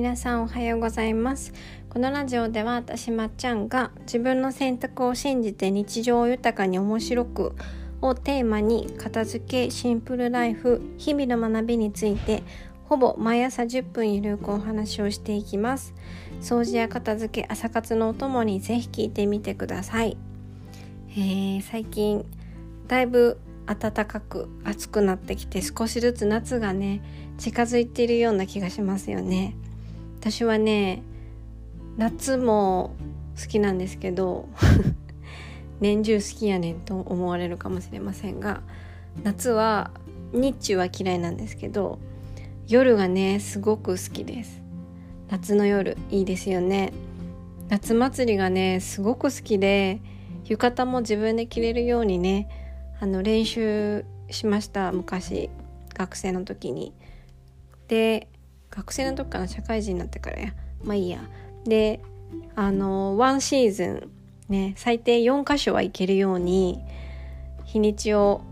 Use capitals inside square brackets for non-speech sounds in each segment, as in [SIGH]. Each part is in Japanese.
皆さんおはようございます。このラジオでは私まっちゃんが自分の選択を信じて日常を豊かに面白くをテーマに片付けシンプルライフ日々の学びについてほぼ毎朝10分ゆるくお話をしていきます。掃除や片付け朝活のお供にぜひ聞いてみてください、えー、最近だいぶ暖かく暑くなってきて少しずつ夏がね近づいているような気がしますよね。私はね夏も好きなんですけど [LAUGHS] 年中好きやねんと思われるかもしれませんが夏は日中は嫌いなんですけど夜がねすごく好きです。夏の夜いいですよね。夏祭りがねすごく好きで浴衣も自分で着れるようにねあの練習しました昔学生の時に。で学生の時から社会人になってからや。まあいいや。であのワンシーズンね最低4箇所は行けるように日にちを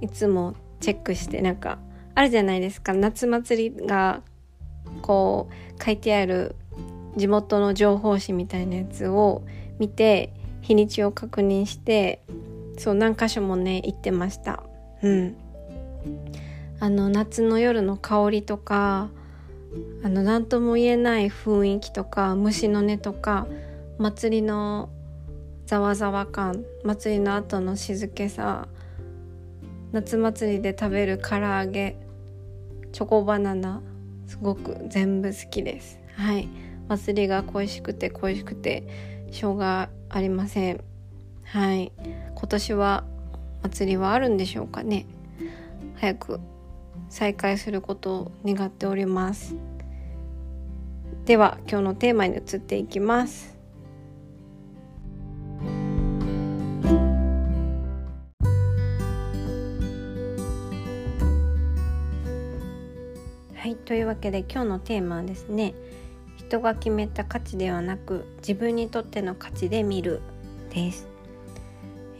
いつもチェックしてなんかあるじゃないですか。夏祭りがこう書いてある地元の情報誌みたいなやつを見て日にちを確認してそう何箇所もね行ってました。うん。あの夏の夜の香りとかあの何とも言えない雰囲気とか虫の音とか祭りのざわざわ感祭りの後の静けさ夏祭りで食べる唐揚げチョコバナナすごく全部好きです。はい。祭りが恋しくて恋しくてしょうがありません。はい。今年は祭りはあるんでしょうかね。早く再開することを願っております。では今日のテーマに移っていきます。はいというわけで今日のテーマはですね人が決めた価値ではなく自分にとっての価値で見るです。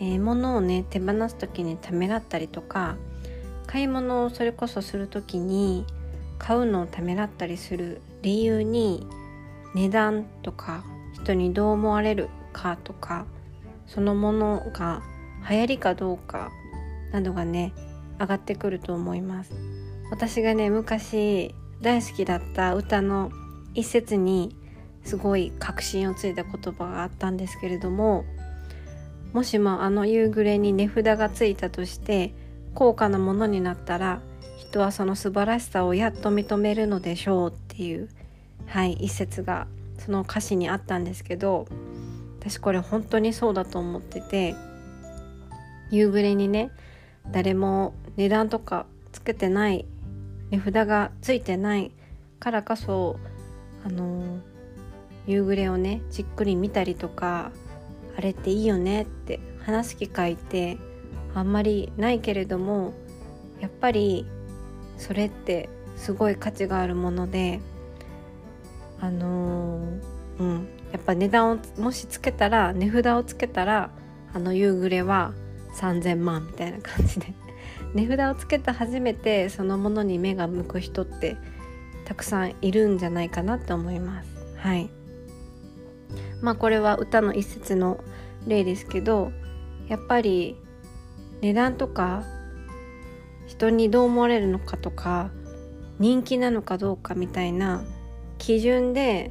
えー、物をね手放す時にためらったりとか買い物をそれこそする時に買うのをためらったりする理由に値段とか人にどう思われるかとかそのものが流行りかどうかなどがね上がってくると思います。私がね昔大好きだった歌の一節にすごい確信をついた言葉があったんですけれどももしもあの夕暮れに値札がついたとして高価なものになったら人はその素晴らしさをやっと認めるのでしょうっていうはい一節がその歌詞にあったんですけど私これ本当にそうだと思ってて夕暮れにね誰も値段とかつけてない値札がついてないからこそあの夕暮れをねじっくり見たりとかあれっていいよねって話す機会ってあんまりないけれどもやっぱりそれってすごい価値があるものであのー、うんやっぱ値段をもしつけたら値札をつけたらあの夕暮れは3,000万みたいな感じで [LAUGHS] 値札をつけて初めてそのものに目が向く人ってたくさんいるんじゃないかなって思います。はいまあこれは歌の一節の例ですけどやっぱり値段とか人にどう思われるのかとか人気なのかどうかみたいな基準で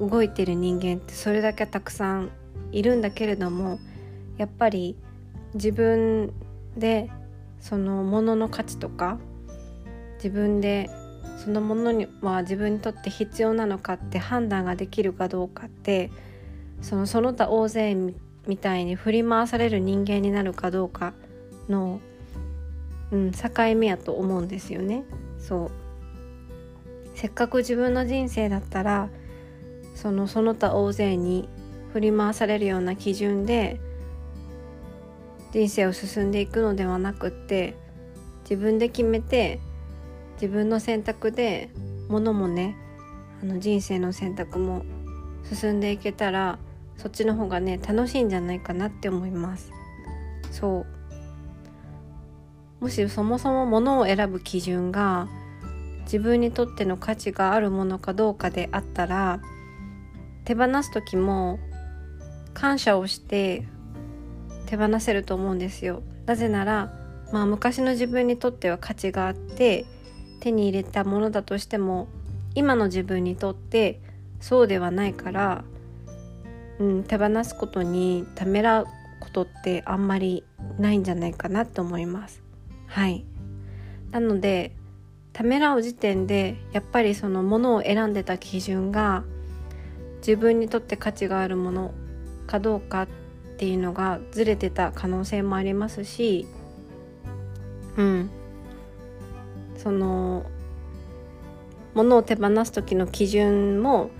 動いてる人間ってそれだけたくさんいるんだけれどもやっぱり自分でそのものの価値とか自分でそのものには自分にとって必要なのかって判断ができるかどうかってそのその他大勢みたいに振り回される人間になるかどうかの、うん、境目やと思うんですよね。そう。せっかく自分の人生だったらそのその他大勢に振り回されるような基準で人生を進んでいくのではなくって自分で決めて自分の選択でものもねあの人生の選択も進んでいけたらそっちの方がね楽しいんじゃないかなって思います。そう。もしそもそもものを選ぶ基準が自分にとっての価値があるものかどうかであったら手放す時も感謝をして手放せると思うんですよ。なぜなら、まあ、昔の自分にとっては価値があって手に入れたものだとしても今の自分にとってそうではないから、うん、手放すことにためらうことってあんまりないんじゃないかなと思います。はい。なのでためらう時点でやっぱりそのものを選んでた基準が自分にとって価値があるものかどうかっていうのがずれてた可能性もありますしうん。そのものを手放す時の基準も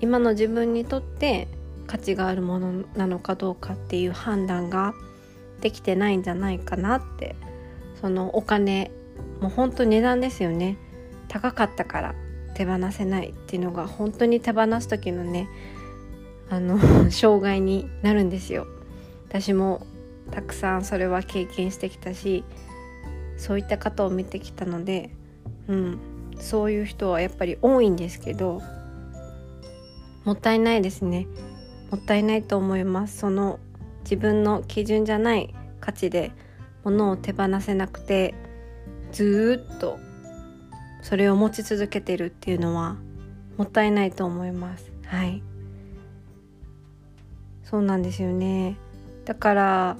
今の自分にとって価値があるものなのかどうかっていう判断ができてないんじゃないかなってそのお金もう本当値段ですよね。高かったから手放せないっていうのが本当に手放す時のねあの [LAUGHS] 障害になるんですよ。私もたくさんそれは経験してきたしそういった方を見てきたのでうんそういう人はやっぱり多いんですけどもったいないですね。もったいないと思います。その自分の基準じゃない価値で物を手放せなくてずっとそれを持ち続けてるっていうのはもったいないと思います。はい。そうなんですよね。だから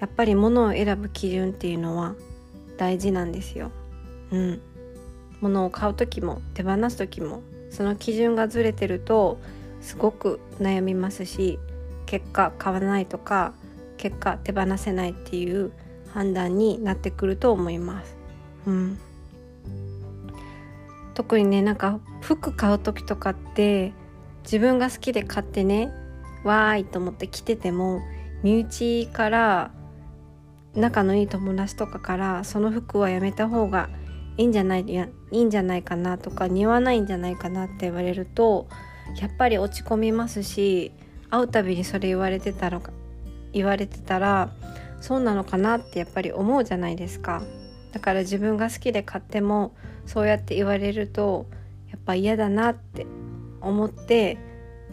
やっぱり物を選ぶ基準っていうのは大事なんですよ。うん。物を買う時も手放す時もその基準がずれてるとすごく悩みますし結果買わないとか結果手放せないっていう判断になってくると思います。うん、特にねなんか服買う時とかって自分が好きで買ってねわーいと思って着てても身内から仲のいい友達とかからその服はやめた方がいいんじゃないいいいんじゃないかなとか似合わないんじゃないかなって言われるとやっぱり落ち込みますし会うたびにそれ言われてたのか言われてたらそうなのかなってやっぱり思うじゃないですか。だから自分が好きで買ってもそうやって言われるとやっぱ嫌だなって思って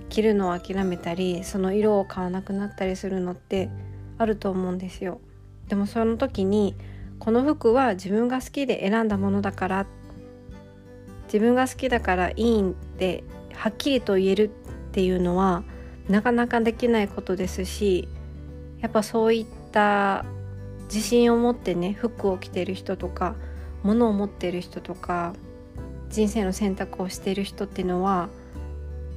着るのを諦めたりその色を買わなくなったりするのってあると思うんですよ。でもその時にこの服は自分が好きで選んだものだから自分が好きだからいいんってはっきりと言えるっていうのはなかなかできないことですしやっぱそういったた自信を持ってね服を着てる人とか物を持ってる人とか人生の選択をしてる人っていうのは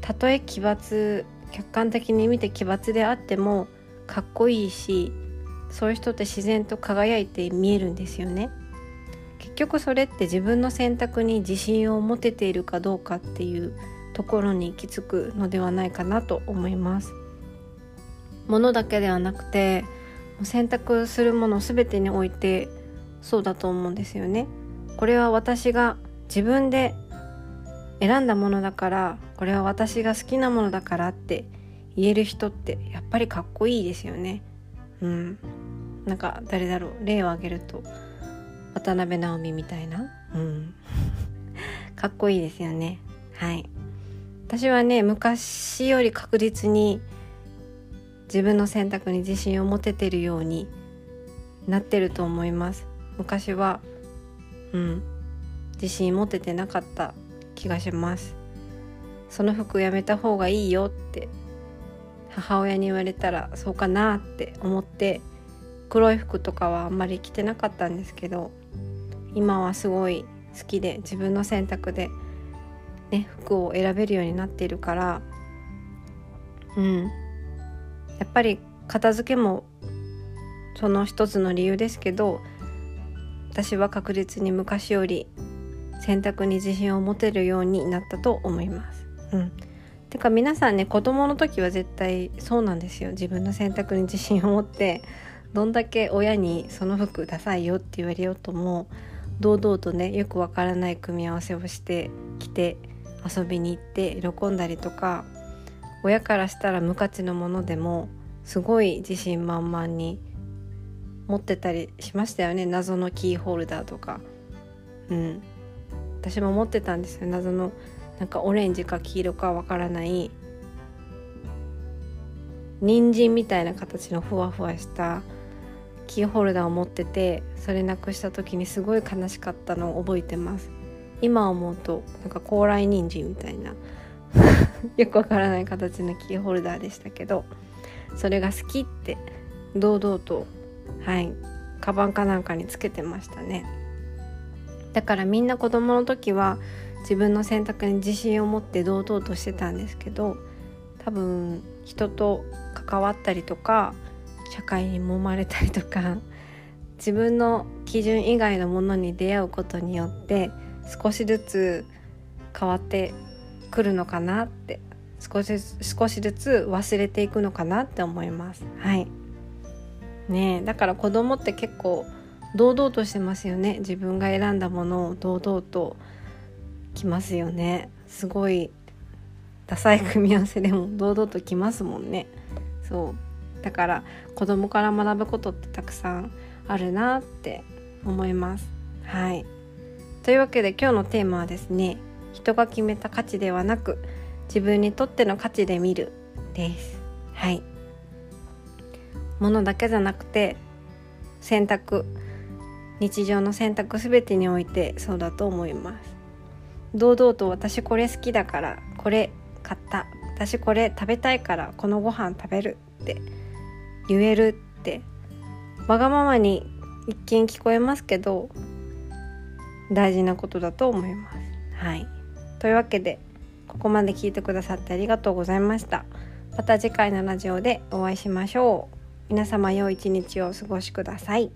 たとえ奇抜客観的に見て奇抜であってもかっこいいしそういう人って自然と輝いて見えるんですよね。結局それって自分の選択に自信を持てているかどうかっていうところに行き着くのではないかなと思います。物だけではなくて選択するもの全てにおいてそうだと思うんですよね。これは私が自分で選んだものだからこれは私が好きなものだからって言える人ってやっぱりかっこいいですよね。うん。なんか誰だろう例を挙げると渡辺直美みたいな。うん。[LAUGHS] かっこいいですよね。はい。私はね昔より確実に自分の選択に自信を持ててるようになってると思います。昔はうん自信持ててなかった気がします。その服やめた方がいいよって母親に言われたらそうかなって思って黒い服とかはあんまり着てなかったんですけど今はすごい好きで自分の選択でね服を選べるようになっているからうんやっぱり片付けもその一つの理由ですけど私は確実に昔より選択に自信を持てるようになったと思います。うん、てか皆さんね子供の時は絶対そうなんですよ自分の選択に自信を持ってどんだけ親にその服ダサいよって言われようとも堂々とねよくわからない組み合わせをして着て遊びに行って喜んだりとか親からしたら無価値のものでもすごい自信満々に持ってたりしましたよね。謎のキーホルダーとか。うん。私も持ってたんですよ。謎のなんかオレンジか黄色かわからない。人参みたいな形のふわふわしたキーホルダーを持っててそれなくした時にすごい悲しかったのを覚えてます。今思うとなんか高麗人参みたいな。[LAUGHS] [LAUGHS] よくわからない形のキーホルダーでしたけどそれが好きって堂々とはいカバンかなんかにつけてましたね。だからみんな子供の時は自分の選択に自信を持って堂々としてたんですけど多分人と関わったりとか社会に揉まれたりとか [LAUGHS] 自分の基準以外のものに出会うことによって少しずつ変わってくるのかなって少し少しずつ忘れていくのかなって思います。はい。ねだから子供って結構堂々としてますよね。自分が選んだものを堂々ときますよね。すごいダサい組み合わせでも [LAUGHS] 堂々ときますもんね。そう。だから子供から学ぶことってたくさんあるなって思います。はい。というわけで今日のテーマはですね人が決めた価値ではなく自分にとっての価値で見る。です。はい。物だけじゃなくて選択。日常の選択全てにおいてそうだと思います。堂々と私これ好きだからこれ買った。私これ食べたいからこのご飯食べる。って。言えるって。わがままに一見聞こえますけど大事なことだと思います。はい。というわけでここまで聞いてくださってありがとうございました。また次回のラジオでお会いしましょう。皆様良い一日をお過ごしください。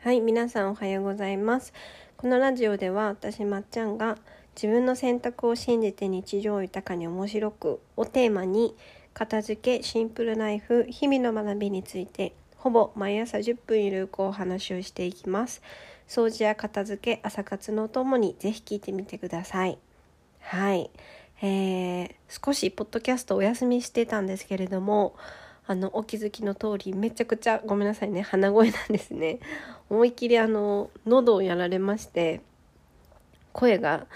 はい皆さんおはようございますこのラジオでは私まっちゃんが自分の選択を信じて日常を豊かに面白くをテーマに片付けシンプルナイフ日々の学びについてほぼ毎朝10分ゆるくお話をしていきます。掃除や片付け朝活のともにぜひ聞いてみてください。はい。えー、少しポッドキャストお休みしてたんですけれどもあのお気づきの通りめちゃくちゃごめんなさいね。鼻声なんですね。思いっきりあの喉をやられまして声が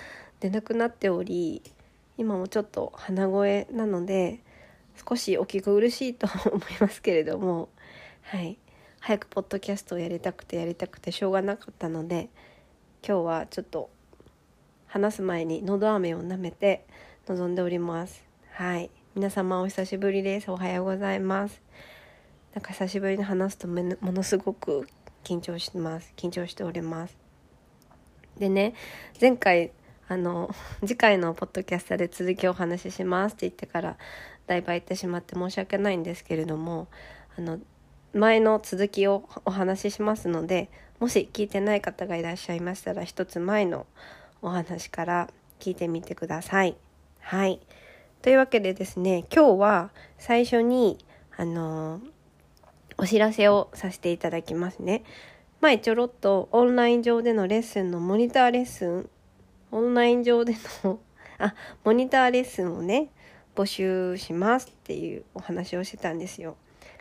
出なくなっており今もちょっと鼻声なので少しお聞き苦しいと思いますけれどもはい。早くポッドキャストをやりたくてやりたくてしょうがなかったので今日はちょっと話す前に喉飴を舐めて臨んでおります。はい。皆様お久しぶりです。おはようございます。なんか久しぶりに話すとものすごく緊張してます。緊張しております。でね前回あの次回のポッドキャストで続きをお話ししますって言ってからだいぶ空いてしまって申し訳ないんですけれどもあの前の続きをお話ししますのでもし聞いてない方がいらっしゃいましたら一つ前のお話から聞いてみてください。はい。というわけでですね、今日は最初に、あの、お知らせをさせていただきますね。前ちょろっとオンライン上でのレッスンのモニターレッスン、オンライン上でのあ、モニターレッスンをね、募集しますっていうお話をしてたんですよ。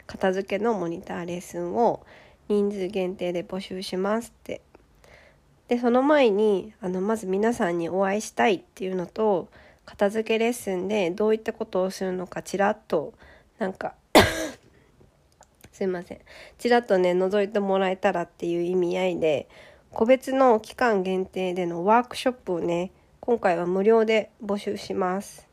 片付けのモニターレッスンを人数限定で募集しますって。で、その前に、あの、まず皆さんにお会いしたいっていうのと、片付けレッスンでどういったことをするのかちらっとなんか [COUGHS] すいませんちらっとね覗いてもらえたらっていう意味合いで個別の期間限定でのワークショップをね今回は無料で募集します